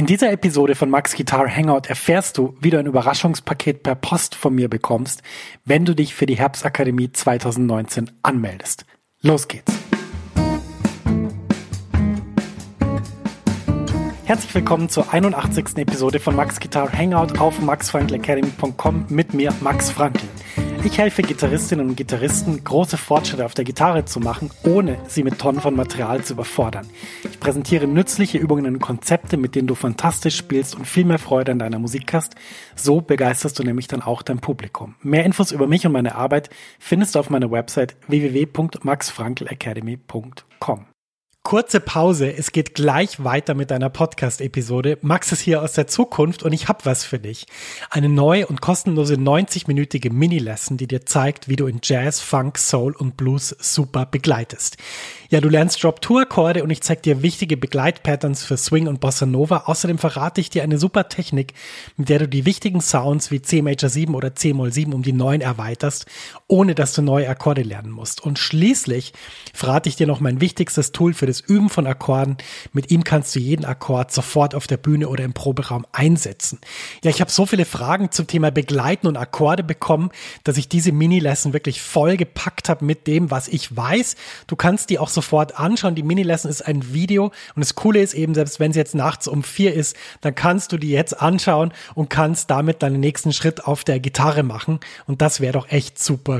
In dieser Episode von Max Guitar Hangout erfährst du, wie du ein Überraschungspaket per Post von mir bekommst, wenn du dich für die Herbstakademie 2019 anmeldest. Los geht's! Herzlich willkommen zur 81. Episode von Max Guitar Hangout auf maxfrankelacademy.com mit mir, Max Frankl. Ich helfe Gitarristinnen und Gitarristen, große Fortschritte auf der Gitarre zu machen, ohne sie mit Tonnen von Material zu überfordern. Ich präsentiere nützliche Übungen und Konzepte, mit denen du fantastisch spielst und viel mehr Freude an deiner Musik hast. So begeisterst du nämlich dann auch dein Publikum. Mehr Infos über mich und meine Arbeit findest du auf meiner Website www.maxfrankelacademy.com. Kurze Pause, es geht gleich weiter mit deiner Podcast-Episode. Max ist hier aus der Zukunft und ich habe was für dich. Eine neue und kostenlose 90-minütige Mini-Lesson, die dir zeigt, wie du in Jazz, Funk, Soul und Blues super begleitest. Ja, du lernst Drop-Two-Akkorde und ich zeige dir wichtige Begleitpatterns für Swing und Bossa Nova. Außerdem verrate ich dir eine super Technik, mit der du die wichtigen Sounds wie C Major 7 oder C Moll 7 um die 9 erweiterst, ohne dass du neue Akkorde lernen musst. Und schließlich verrate ich dir noch mein wichtigstes Tool für das Üben von Akkorden. Mit ihm kannst du jeden Akkord sofort auf der Bühne oder im Proberaum einsetzen. Ja, ich habe so viele Fragen zum Thema Begleiten und Akkorde bekommen, dass ich diese Mini-Lesson wirklich voll gepackt habe mit dem, was ich weiß. Du kannst die auch sofort anschauen. Die Mini-Lesson ist ein Video und das Coole ist eben, selbst wenn es jetzt nachts um vier ist, dann kannst du die jetzt anschauen und kannst damit deinen nächsten Schritt auf der Gitarre machen. Und das wäre doch echt super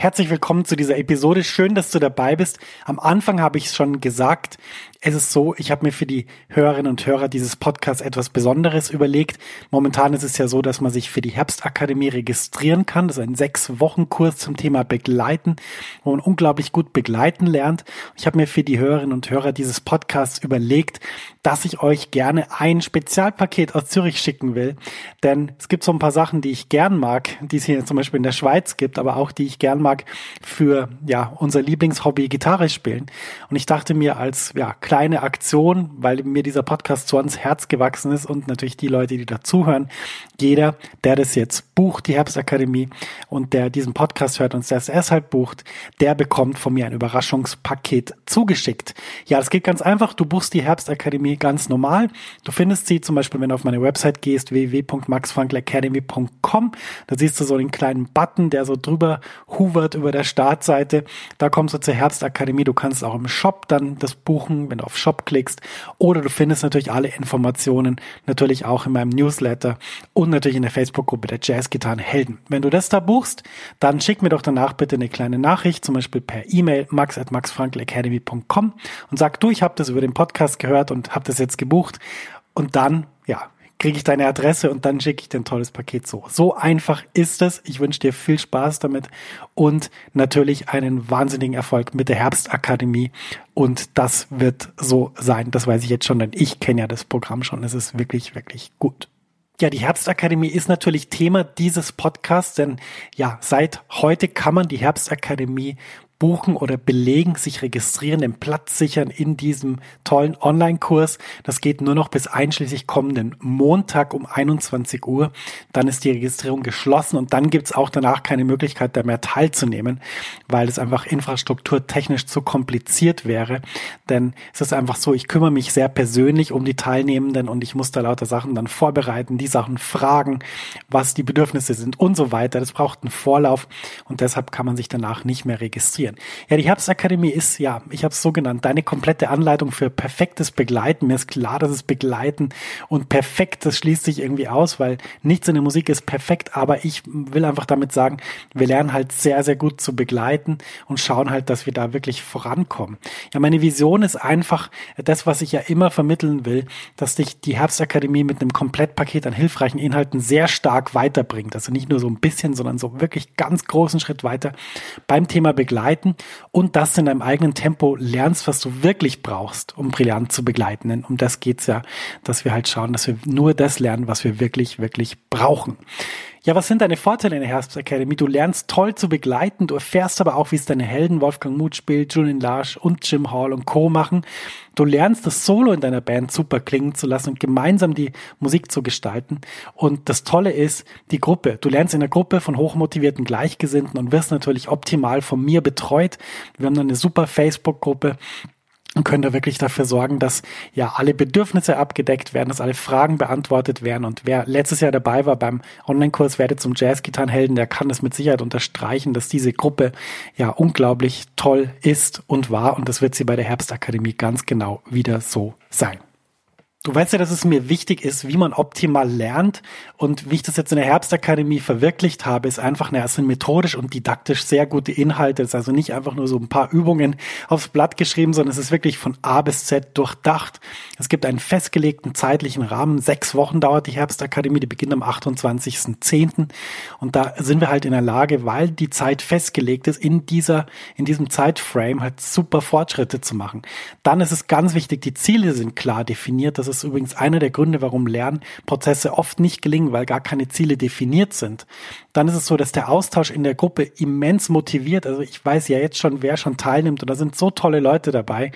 Herzlich willkommen zu dieser Episode. Schön, dass du dabei bist. Am Anfang habe ich es schon gesagt, es ist so, ich habe mir für die Hörerinnen und Hörer dieses Podcasts etwas Besonderes überlegt. Momentan ist es ja so, dass man sich für die Herbstakademie registrieren kann. Das ist ein sechs Wochen Kurs zum Thema Begleiten, wo man unglaublich gut begleiten lernt. Ich habe mir für die Hörerinnen und Hörer dieses Podcasts überlegt, dass ich euch gerne ein Spezialpaket aus Zürich schicken will. Denn es gibt so ein paar Sachen, die ich gern mag, die es hier zum Beispiel in der Schweiz gibt, aber auch die ich gern mag für ja unser Lieblingshobby Gitarre spielen. Und ich dachte mir als ja kleine Aktion, weil mir dieser Podcast so ans Herz gewachsen ist und natürlich die Leute, die dazuhören. Jeder, der das jetzt bucht, die Herbstakademie und der diesen Podcast hört und das erst bucht, der bekommt von mir ein Überraschungspaket zugeschickt. Ja, es geht ganz einfach. Du buchst die Herbstakademie ganz normal. Du findest sie zum Beispiel, wenn du auf meine Website gehst, www.maxfrankelacademy.com. Da siehst du so den kleinen Button, der so drüber hovert über der Startseite. Da kommst du zur Herbstakademie. Du kannst auch im Shop dann das buchen, wenn du auf Shop klickst. Oder du findest natürlich alle Informationen natürlich auch in meinem Newsletter und natürlich in der Facebook-Gruppe der Jazzgitarrenhelden. Wenn du das da buchst, dann schick mir doch danach bitte eine kleine Nachricht, zum Beispiel per E-Mail max at maxfrankelacademy.com und sag du, ich habe das über den Podcast gehört und habe das jetzt gebucht. Und dann, kriege ich deine Adresse und dann schicke ich dir ein tolles Paket so. So einfach ist es. Ich wünsche dir viel Spaß damit und natürlich einen wahnsinnigen Erfolg mit der Herbstakademie. Und das wird so sein. Das weiß ich jetzt schon, denn ich kenne ja das Programm schon. Es ist wirklich, wirklich gut. Ja, die Herbstakademie ist natürlich Thema dieses Podcasts, denn ja, seit heute kann man die Herbstakademie buchen oder belegen, sich registrieren, den Platz sichern in diesem tollen Online-Kurs. Das geht nur noch bis einschließlich kommenden Montag um 21 Uhr. Dann ist die Registrierung geschlossen und dann gibt's auch danach keine Möglichkeit, da mehr teilzunehmen, weil es einfach infrastrukturtechnisch zu kompliziert wäre. Denn es ist einfach so, ich kümmere mich sehr persönlich um die Teilnehmenden und ich muss da lauter Sachen dann vorbereiten, die Sachen fragen, was die Bedürfnisse sind und so weiter. Das braucht einen Vorlauf und deshalb kann man sich danach nicht mehr registrieren registrieren. Ja, die Herbstakademie ist, ja, ich habe es so genannt, deine komplette Anleitung für perfektes Begleiten. Mir ist klar, dass es Begleiten und perfekt, das schließt sich irgendwie aus, weil nichts in der Musik ist perfekt, aber ich will einfach damit sagen, wir lernen halt sehr, sehr gut zu begleiten und schauen halt, dass wir da wirklich vorankommen. Ja, meine Vision ist einfach das, was ich ja immer vermitteln will, dass dich die Herbstakademie mit einem Komplettpaket an hilfreichen Inhalten sehr stark weiterbringt. Also nicht nur so ein bisschen, sondern so wirklich ganz großen Schritt weiter beim Thema Begleiten begleiten und das in deinem eigenen Tempo lernst, was du wirklich brauchst, um brillant zu begleiten. Denn um das geht's ja, dass wir halt schauen, dass wir nur das lernen, was wir wirklich, wirklich brauchen. Ja, was sind deine Vorteile in der Herbst Academy? Du lernst toll zu begleiten, du erfährst aber auch, wie es deine Helden Wolfgang Mutspiel, Julian Larsch und Jim Hall und Co. machen. Du lernst das Solo in deiner Band super klingen zu lassen und gemeinsam die Musik zu gestalten. Und das Tolle ist die Gruppe. Du lernst in der Gruppe von hochmotivierten Gleichgesinnten und wirst natürlich optimal von mir betreut. Wir haben eine super Facebook-Gruppe und können da wirklich dafür sorgen, dass ja alle Bedürfnisse abgedeckt werden, dass alle Fragen beantwortet werden. Und wer letztes Jahr dabei war beim Online-Kurs Werde zum Jazz-Gitarrenhelden, der kann das mit Sicherheit unterstreichen, dass diese Gruppe ja unglaublich toll ist und war. Und das wird sie bei der Herbstakademie ganz genau wieder so sein. Du weißt ja, dass es mir wichtig ist, wie man optimal lernt. Und wie ich das jetzt in der Herbstakademie verwirklicht habe, ist einfach, na, es sind methodisch und didaktisch sehr gute Inhalte. Es ist also nicht einfach nur so ein paar Übungen aufs Blatt geschrieben, sondern es ist wirklich von A bis Z durchdacht. Es gibt einen festgelegten zeitlichen Rahmen. Sechs Wochen dauert die Herbstakademie, die beginnt am 28.10. Und da sind wir halt in der Lage, weil die Zeit festgelegt ist, in dieser, in diesem Zeitframe halt super Fortschritte zu machen. Dann ist es ganz wichtig, die Ziele sind klar definiert. Das ist übrigens einer der Gründe, warum Lernprozesse oft nicht gelingen, weil gar keine Ziele definiert sind. Dann ist es so, dass der Austausch in der Gruppe immens motiviert. Also ich weiß ja jetzt schon, wer schon teilnimmt und da sind so tolle Leute dabei,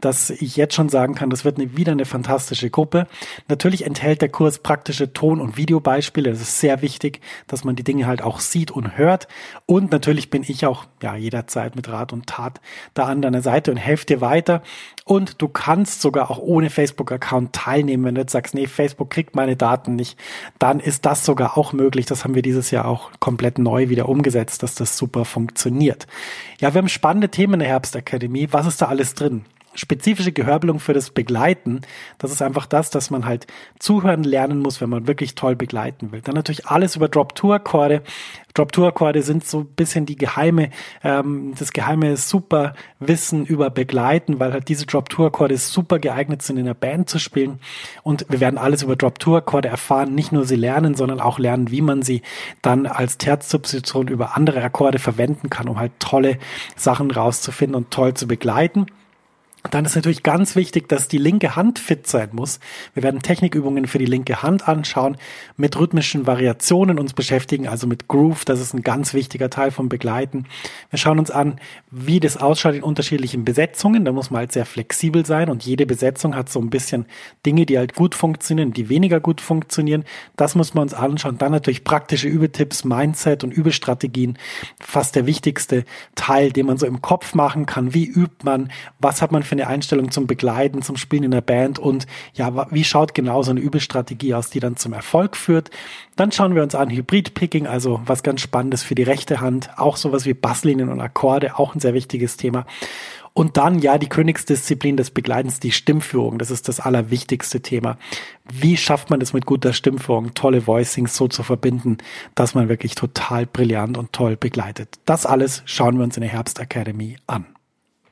dass ich jetzt schon sagen kann, das wird eine, wieder eine fantastische Gruppe. Natürlich enthält der Kurs praktische Ton- und Videobeispiele. Das ist sehr wichtig, dass man die Dinge halt auch sieht und hört. Und natürlich bin ich auch ja jederzeit mit Rat und Tat da an deiner Seite und helfe dir weiter. Und du kannst sogar auch ohne Facebook-Account teilnehmen. Wenn du jetzt sagst, nee, Facebook kriegt meine Daten nicht, dann ist das sogar auch möglich. Das haben wir dieses Jahr auch komplett neu wieder umgesetzt, dass das super funktioniert. Ja, wir haben spannende Themen in der Herbstakademie. Was ist da alles drin? Spezifische Gehörbelung für das Begleiten, das ist einfach das, dass man halt zuhören lernen muss, wenn man wirklich toll begleiten will. Dann natürlich alles über Drop-Tour-Akkorde. Drop-Tour-Akkorde sind so ein bisschen die geheime, ähm, das geheime super Wissen über Begleiten, weil halt diese Drop-Tour-Akkorde super geeignet sind, in der Band zu spielen. Und wir werden alles über Drop-Tour-Akkorde erfahren, nicht nur sie lernen, sondern auch lernen, wie man sie dann als Terzsubstitution über andere Akkorde verwenden kann, um halt tolle Sachen rauszufinden und toll zu begleiten. Dann ist natürlich ganz wichtig, dass die linke Hand fit sein muss. Wir werden Technikübungen für die linke Hand anschauen, mit rhythmischen Variationen uns beschäftigen, also mit Groove. Das ist ein ganz wichtiger Teil vom Begleiten. Wir schauen uns an, wie das ausschaut in unterschiedlichen Besetzungen. Da muss man halt sehr flexibel sein und jede Besetzung hat so ein bisschen Dinge, die halt gut funktionieren, die weniger gut funktionieren. Das muss man uns anschauen. Dann natürlich praktische Übetipps, Mindset und Übestrategien. Fast der wichtigste Teil, den man so im Kopf machen kann. Wie übt man? Was hat man für eine Einstellung zum Begleiten, zum Spielen in der Band und ja, wie schaut genau so eine Übelstrategie aus, die dann zum Erfolg führt. Dann schauen wir uns an Hybrid-Picking, also was ganz Spannendes für die rechte Hand, auch sowas wie Basslinien und Akkorde, auch ein sehr wichtiges Thema. Und dann ja die Königsdisziplin des Begleitens, die Stimmführung. Das ist das allerwichtigste Thema. Wie schafft man es mit guter Stimmführung, tolle Voicings so zu verbinden, dass man wirklich total brillant und toll begleitet? Das alles schauen wir uns in der Herbst Academy an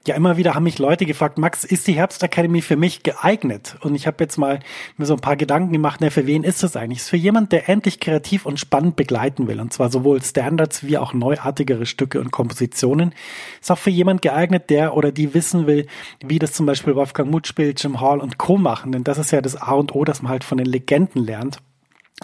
ja, immer wieder haben mich Leute gefragt, Max, ist die Herbstakademie für mich geeignet? Und ich habe jetzt mal mir so ein paar Gedanken gemacht, na, für wen ist das eigentlich? Ist für jemand, der endlich kreativ und spannend begleiten will, und zwar sowohl Standards wie auch neuartigere Stücke und Kompositionen. Ist auch für jemand geeignet, der oder die wissen will, wie das zum Beispiel Wolfgang Mutspiel, Jim Hall und Co. machen, denn das ist ja das A und O, dass man halt von den Legenden lernt.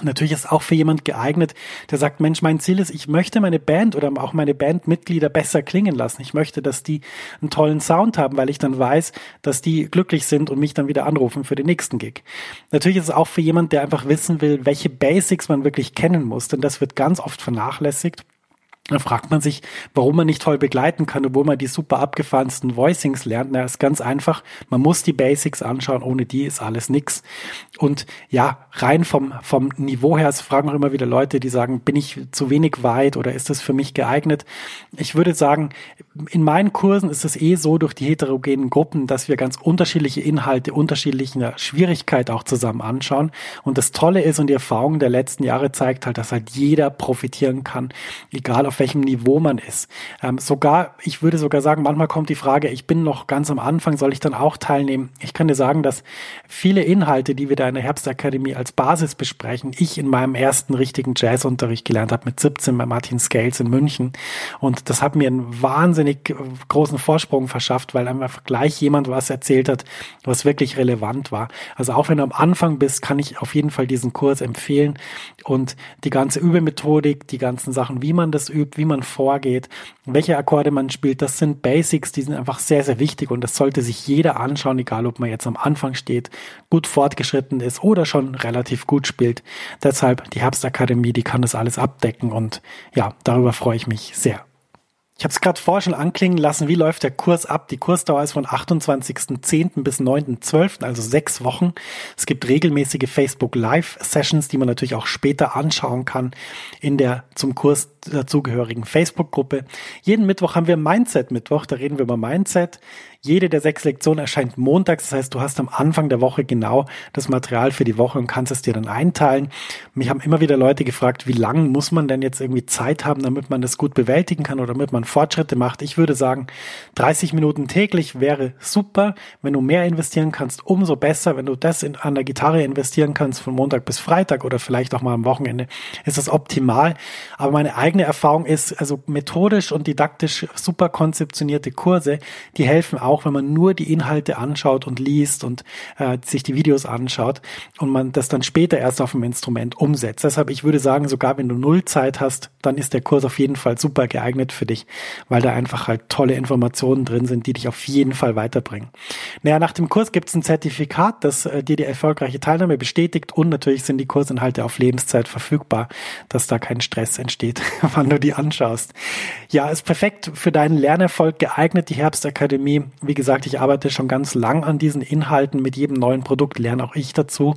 Natürlich ist auch für jemand geeignet, der sagt, Mensch, mein Ziel ist, ich möchte meine Band oder auch meine Bandmitglieder besser klingen lassen. Ich möchte, dass die einen tollen Sound haben, weil ich dann weiß, dass die glücklich sind und mich dann wieder anrufen für den nächsten Gig. Natürlich ist es auch für jemand, der einfach wissen will, welche Basics man wirklich kennen muss, denn das wird ganz oft vernachlässigt. Da fragt man sich, warum man nicht toll begleiten kann, obwohl man die super abgefahrensten Voicings lernt. Na, ist ganz einfach. Man muss die Basics anschauen. Ohne die ist alles nix. Und ja, rein vom, vom Niveau her, es fragen auch immer wieder Leute, die sagen, bin ich zu wenig weit oder ist das für mich geeignet? Ich würde sagen, in meinen Kursen ist es eh so durch die heterogenen Gruppen, dass wir ganz unterschiedliche Inhalte, unterschiedlicher Schwierigkeit auch zusammen anschauen. Und das Tolle ist und die Erfahrung der letzten Jahre zeigt halt, dass halt jeder profitieren kann, egal auf welchem Niveau man ist. Ähm, sogar, ich würde sogar sagen, manchmal kommt die Frage, ich bin noch ganz am Anfang, soll ich dann auch teilnehmen? Ich kann dir sagen, dass viele Inhalte, die wir da in der Herbstakademie als Basis besprechen, ich in meinem ersten richtigen Jazzunterricht gelernt habe mit 17 bei Martin Scales in München. Und das hat mir einen wahnsinnig großen Vorsprung verschafft, weil einfach gleich jemand was erzählt hat, was wirklich relevant war. Also auch wenn du am Anfang bist, kann ich auf jeden Fall diesen Kurs empfehlen und die ganze Übemethodik, die ganzen Sachen, wie man das übt, wie man vorgeht, welche Akkorde man spielt, das sind Basics, die sind einfach sehr, sehr wichtig und das sollte sich jeder anschauen, egal ob man jetzt am Anfang steht, gut fortgeschritten ist oder schon relativ gut spielt. Deshalb die Herbstakademie, die kann das alles abdecken und ja, darüber freue ich mich sehr. Ich habe es gerade vorher schon anklingen lassen, wie läuft der Kurs ab? Die Kursdauer ist von 28.10. bis 9.12., also sechs Wochen. Es gibt regelmäßige Facebook Live-Sessions, die man natürlich auch später anschauen kann in der zum Kurs dazugehörigen Facebook-Gruppe. Jeden Mittwoch haben wir Mindset-Mittwoch, da reden wir über Mindset. Jede der sechs Lektionen erscheint montags. Das heißt, du hast am Anfang der Woche genau das Material für die Woche und kannst es dir dann einteilen. Mich haben immer wieder Leute gefragt, wie lang muss man denn jetzt irgendwie Zeit haben, damit man das gut bewältigen kann oder damit man Fortschritte macht. Ich würde sagen, 30 Minuten täglich wäre super. Wenn du mehr investieren kannst, umso besser. Wenn du das in, an der Gitarre investieren kannst von Montag bis Freitag oder vielleicht auch mal am Wochenende, ist das optimal. Aber meine eigene Erfahrung ist, also methodisch und didaktisch super konzeptionierte Kurse, die helfen auch auch wenn man nur die Inhalte anschaut und liest und äh, sich die Videos anschaut und man das dann später erst auf dem Instrument umsetzt. Deshalb, ich würde sagen, sogar wenn du null Zeit hast, dann ist der Kurs auf jeden Fall super geeignet für dich, weil da einfach halt tolle Informationen drin sind, die dich auf jeden Fall weiterbringen. Naja, nach dem Kurs gibt es ein Zertifikat, das äh, dir die erfolgreiche Teilnahme bestätigt und natürlich sind die Kursinhalte auf Lebenszeit verfügbar, dass da kein Stress entsteht, wann du die anschaust. Ja, ist perfekt für deinen Lernerfolg geeignet, die Herbstakademie. Wie gesagt, ich arbeite schon ganz lang an diesen Inhalten. Mit jedem neuen Produkt lerne auch ich dazu.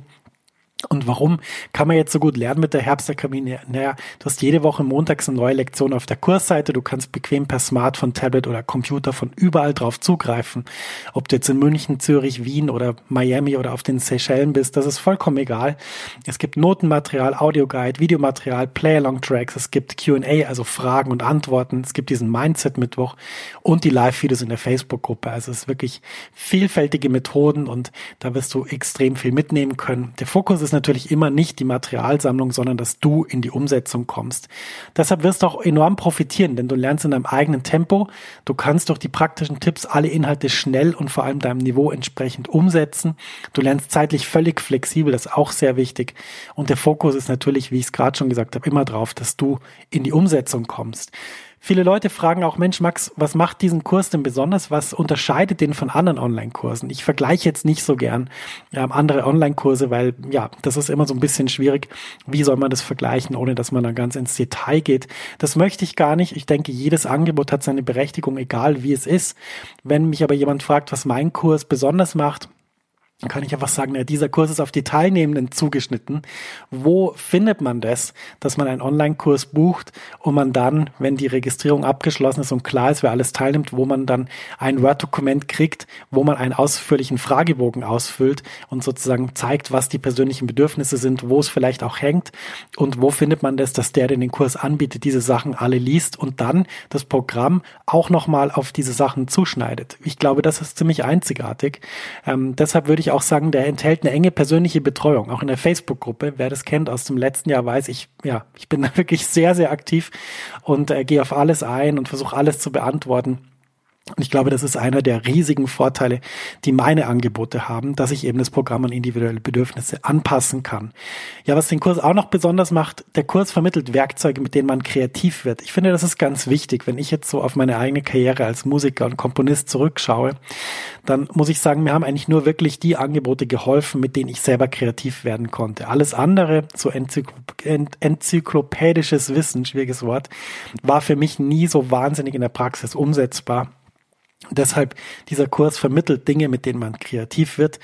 Und warum kann man jetzt so gut lernen mit der Herbstakademie? Naja, du hast jede Woche montags eine neue Lektion auf der Kursseite. Du kannst bequem per Smartphone, Tablet oder Computer von überall drauf zugreifen. Ob du jetzt in München, Zürich, Wien oder Miami oder auf den Seychellen bist, das ist vollkommen egal. Es gibt Notenmaterial, Audioguide, Videomaterial, Play-Along-Tracks, es gibt Q&A, also Fragen und Antworten. Es gibt diesen Mindset-Mittwoch und die Live-Videos in der Facebook-Gruppe. Also es ist wirklich vielfältige Methoden und da wirst du extrem viel mitnehmen können. Der Fokus ist natürlich immer nicht die Materialsammlung, sondern dass du in die Umsetzung kommst. Deshalb wirst du auch enorm profitieren, denn du lernst in deinem eigenen Tempo. Du kannst durch die praktischen Tipps alle Inhalte schnell und vor allem deinem Niveau entsprechend umsetzen. Du lernst zeitlich völlig flexibel, das ist auch sehr wichtig. Und der Fokus ist natürlich, wie ich es gerade schon gesagt habe, immer drauf, dass du in die Umsetzung kommst. Viele Leute fragen auch, Mensch, Max, was macht diesen Kurs denn besonders? Was unterscheidet den von anderen Online-Kursen? Ich vergleiche jetzt nicht so gern ähm, andere Online-Kurse, weil ja, das ist immer so ein bisschen schwierig. Wie soll man das vergleichen, ohne dass man dann ganz ins Detail geht? Das möchte ich gar nicht. Ich denke, jedes Angebot hat seine Berechtigung, egal wie es ist. Wenn mich aber jemand fragt, was mein Kurs besonders macht, dann kann ich einfach sagen, ja, dieser Kurs ist auf die Teilnehmenden zugeschnitten. Wo findet man das, dass man einen Online-Kurs bucht und man dann, wenn die Registrierung abgeschlossen ist und klar ist, wer alles teilnimmt, wo man dann ein Word-Dokument kriegt, wo man einen ausführlichen Fragebogen ausfüllt und sozusagen zeigt, was die persönlichen Bedürfnisse sind, wo es vielleicht auch hängt und wo findet man das, dass der, der den Kurs anbietet, diese Sachen alle liest und dann das Programm auch nochmal auf diese Sachen zuschneidet. Ich glaube, das ist ziemlich einzigartig. Ähm, deshalb würde ich ich auch sagen, der enthält eine enge persönliche Betreuung, auch in der Facebook-Gruppe. Wer das kennt aus dem letzten Jahr, weiß ich, ja, ich bin da wirklich sehr, sehr aktiv und äh, gehe auf alles ein und versuche alles zu beantworten. Und ich glaube, das ist einer der riesigen Vorteile, die meine Angebote haben, dass ich eben das Programm an individuelle Bedürfnisse anpassen kann. Ja, was den Kurs auch noch besonders macht, der Kurs vermittelt Werkzeuge, mit denen man kreativ wird. Ich finde, das ist ganz wichtig. Wenn ich jetzt so auf meine eigene Karriere als Musiker und Komponist zurückschaue, dann muss ich sagen, mir haben eigentlich nur wirklich die Angebote geholfen, mit denen ich selber kreativ werden konnte. Alles andere, so enzyklopädisches Wissen, schwieriges Wort, war für mich nie so wahnsinnig in der Praxis umsetzbar. Deshalb dieser Kurs vermittelt Dinge, mit denen man kreativ wird.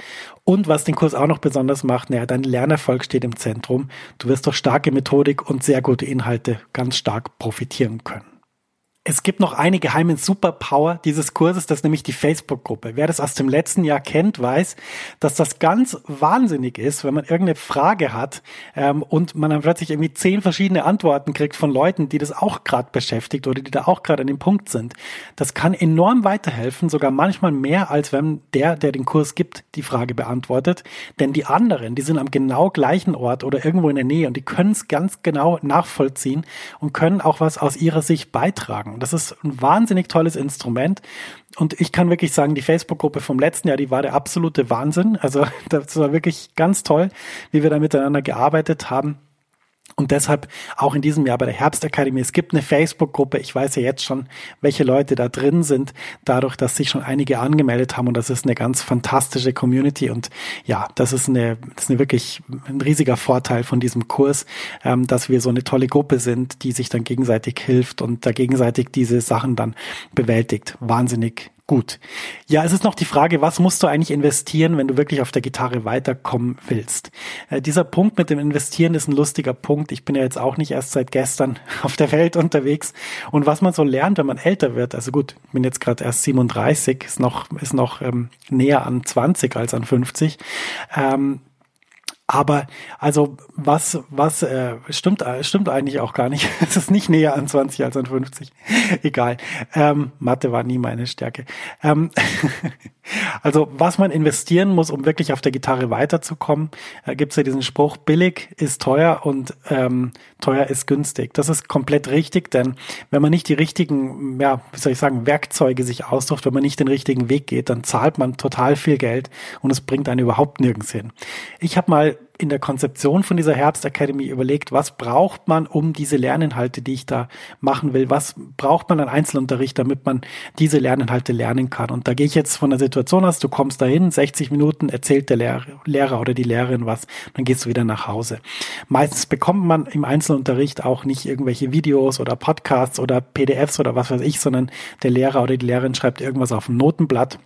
Und was den Kurs auch noch besonders macht, naja, dein Lernerfolg steht im Zentrum. Du wirst durch starke Methodik und sehr gute Inhalte ganz stark profitieren können. Es gibt noch eine geheime Superpower dieses Kurses, das ist nämlich die Facebook-Gruppe. Wer das aus dem letzten Jahr kennt, weiß, dass das ganz wahnsinnig ist, wenn man irgendeine Frage hat ähm, und man dann plötzlich irgendwie zehn verschiedene Antworten kriegt von Leuten, die das auch gerade beschäftigt oder die da auch gerade an dem Punkt sind. Das kann enorm weiterhelfen, sogar manchmal mehr, als wenn der, der den Kurs gibt, die Frage beantwortet. Denn die anderen, die sind am genau gleichen Ort oder irgendwo in der Nähe und die können es ganz genau nachvollziehen und können auch was aus ihrer Sicht beitragen sagen. Das ist ein wahnsinnig tolles Instrument. Und ich kann wirklich sagen, die Facebook-Gruppe vom letzten Jahr, die war der absolute Wahnsinn. Also das war wirklich ganz toll, wie wir da miteinander gearbeitet haben. Und deshalb auch in diesem Jahr bei der Herbstakademie, es gibt eine Facebook-Gruppe, ich weiß ja jetzt schon, welche Leute da drin sind, dadurch, dass sich schon einige angemeldet haben. Und das ist eine ganz fantastische Community. Und ja, das ist eine, das ist eine wirklich ein riesiger Vorteil von diesem Kurs, ähm, dass wir so eine tolle Gruppe sind, die sich dann gegenseitig hilft und da gegenseitig diese Sachen dann bewältigt. Wahnsinnig Gut. Ja, es ist noch die Frage, was musst du eigentlich investieren, wenn du wirklich auf der Gitarre weiterkommen willst? Äh, dieser Punkt mit dem Investieren ist ein lustiger Punkt. Ich bin ja jetzt auch nicht erst seit gestern auf der Welt unterwegs. Und was man so lernt, wenn man älter wird, also gut, ich bin jetzt gerade erst 37, ist noch, ist noch ähm, näher an 20 als an 50. Ähm, aber also was, was äh, stimmt, stimmt eigentlich auch gar nicht. es ist nicht näher an 20 als an 50. Egal. Ähm, Mathe war nie meine Stärke. Ähm, also was man investieren muss, um wirklich auf der Gitarre weiterzukommen, äh, gibt es ja diesen Spruch, billig ist teuer und ähm, teuer ist günstig. Das ist komplett richtig, denn wenn man nicht die richtigen, ja, wie soll ich sagen, Werkzeuge sich aussucht, wenn man nicht den richtigen Weg geht, dann zahlt man total viel Geld und es bringt einen überhaupt nirgends hin. Ich habe mal in der Konzeption von dieser Herbst Academy überlegt, was braucht man, um diese Lerninhalte, die ich da machen will, was braucht man an Einzelunterricht, damit man diese Lerninhalte lernen kann. Und da gehe ich jetzt von der Situation aus, du kommst dahin, 60 Minuten erzählt der Lehrer, Lehrer oder die Lehrerin was, dann gehst du wieder nach Hause. Meistens bekommt man im Einzelunterricht auch nicht irgendwelche Videos oder Podcasts oder PDFs oder was weiß ich, sondern der Lehrer oder die Lehrerin schreibt irgendwas auf ein Notenblatt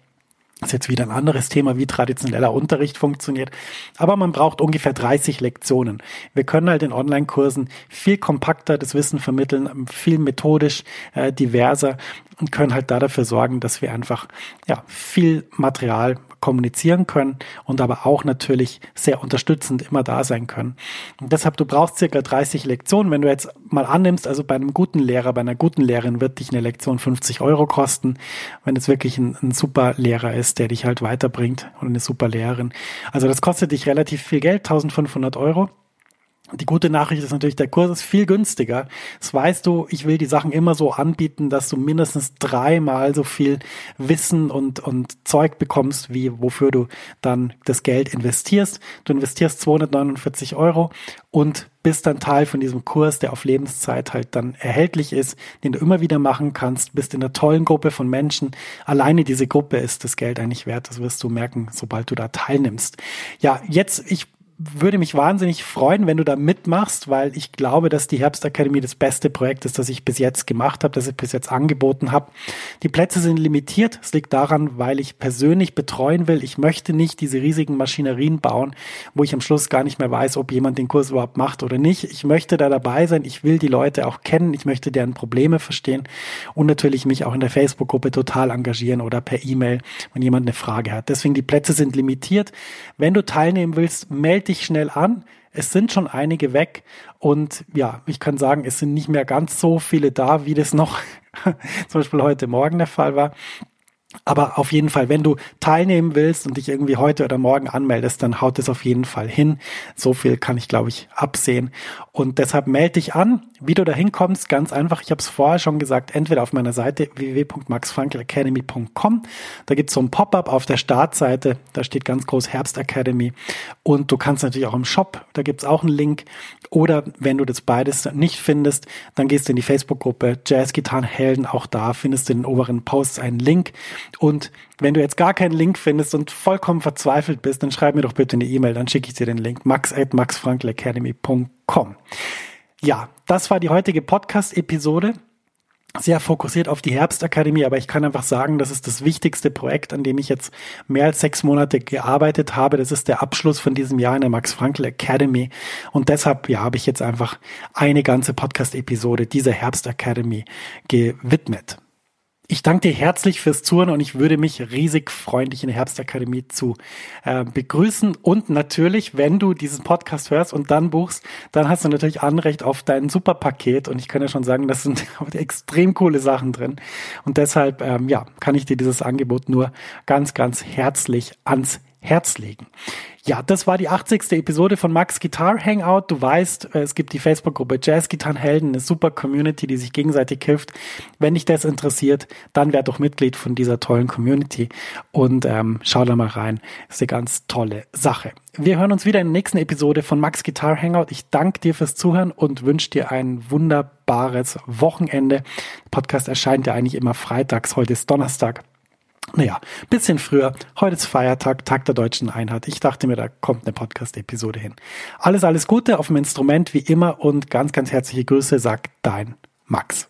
das ist jetzt wieder ein anderes Thema, wie traditioneller Unterricht funktioniert. Aber man braucht ungefähr 30 Lektionen. Wir können halt in Online-Kursen viel kompakter das Wissen vermitteln, viel methodisch äh, diverser und können halt da dafür sorgen, dass wir einfach ja, viel Material kommunizieren können und aber auch natürlich sehr unterstützend immer da sein können. Und deshalb, du brauchst circa 30 Lektionen. Wenn du jetzt mal annimmst, also bei einem guten Lehrer, bei einer guten Lehrerin wird dich eine Lektion 50 Euro kosten, wenn es wirklich ein, ein super Lehrer ist, der dich halt weiterbringt und eine super Lehrerin. Also das kostet dich relativ viel Geld, 1500 Euro. Die gute Nachricht ist natürlich, der Kurs ist viel günstiger. Das weißt du, ich will die Sachen immer so anbieten, dass du mindestens dreimal so viel Wissen und, und Zeug bekommst, wie wofür du dann das Geld investierst. Du investierst 249 Euro und bist dann Teil von diesem Kurs, der auf Lebenszeit halt dann erhältlich ist, den du immer wieder machen kannst, bist in einer tollen Gruppe von Menschen. Alleine diese Gruppe ist das Geld eigentlich wert. Das wirst du merken, sobald du da teilnimmst. Ja, jetzt, ich würde mich wahnsinnig freuen, wenn du da mitmachst, weil ich glaube, dass die Herbstakademie das beste Projekt ist, das ich bis jetzt gemacht habe, das ich bis jetzt angeboten habe. Die Plätze sind limitiert. Es liegt daran, weil ich persönlich betreuen will. Ich möchte nicht diese riesigen Maschinerien bauen, wo ich am Schluss gar nicht mehr weiß, ob jemand den Kurs überhaupt macht oder nicht. Ich möchte da dabei sein. Ich will die Leute auch kennen. Ich möchte deren Probleme verstehen und natürlich mich auch in der Facebook-Gruppe total engagieren oder per E-Mail, wenn jemand eine Frage hat. Deswegen die Plätze sind limitiert. Wenn du teilnehmen willst, melde dich schnell an. Es sind schon einige weg und ja, ich kann sagen, es sind nicht mehr ganz so viele da, wie das noch zum Beispiel heute Morgen der Fall war. Aber auf jeden Fall, wenn du teilnehmen willst und dich irgendwie heute oder morgen anmeldest, dann haut es auf jeden Fall hin. So viel kann ich, glaube ich, absehen. Und deshalb melde dich an. Wie du da hinkommst, ganz einfach. Ich habe es vorher schon gesagt, entweder auf meiner Seite www.maxfrankelacademy.com. Da gibt es so ein Pop-up auf der Startseite. Da steht ganz groß Herbst Academy. Und du kannst natürlich auch im Shop, da gibt es auch einen Link. Oder wenn du das beides nicht findest, dann gehst du in die Facebook-Gruppe Jazz Helden. Auch da findest du in den oberen Posts einen Link. Und wenn du jetzt gar keinen Link findest und vollkommen verzweifelt bist, dann schreib mir doch bitte eine E-Mail, dann schicke ich dir den Link max at maxfrankelacademy.com. Ja, das war die heutige Podcast-Episode. sehr fokussiert auf die Herbstakademie, aber ich kann einfach sagen, das ist das wichtigste Projekt, an dem ich jetzt mehr als sechs Monate gearbeitet habe. Das ist der Abschluss von diesem Jahr in der Max Frankl Academy. Und deshalb, ja, habe ich jetzt einfach eine ganze Podcast-Episode dieser Herbstakademie gewidmet. Ich danke dir herzlich fürs Zuhören und ich würde mich riesig freuen, dich in der Herbstakademie zu äh, begrüßen. Und natürlich, wenn du diesen Podcast hörst und dann buchst, dann hast du natürlich Anrecht auf dein Superpaket. Und ich kann ja schon sagen, das sind extrem coole Sachen drin. Und deshalb, ähm, ja, kann ich dir dieses Angebot nur ganz, ganz herzlich ans Herz legen. Ja, das war die 80. Episode von Max Guitar Hangout. Du weißt, äh, es gibt die Facebook-Gruppe Jazz Gitarrenhelden, eine super Community, die sich gegenseitig hilft. Wenn dich das interessiert, dann werd doch Mitglied von dieser tollen Community und ähm, schau da mal rein. ist eine ganz tolle Sache. Wir hören uns wieder in der nächsten Episode von Max Guitar Hangout. Ich danke dir fürs Zuhören und wünsche dir ein wunderbares Wochenende. Der Podcast erscheint ja eigentlich immer freitags. Heute ist Donnerstag. Naja, bisschen früher. Heute ist Feiertag, Tag der deutschen Einheit. Ich dachte mir, da kommt eine Podcast-Episode hin. Alles, alles Gute auf dem Instrument wie immer und ganz, ganz herzliche Grüße, sagt dein Max.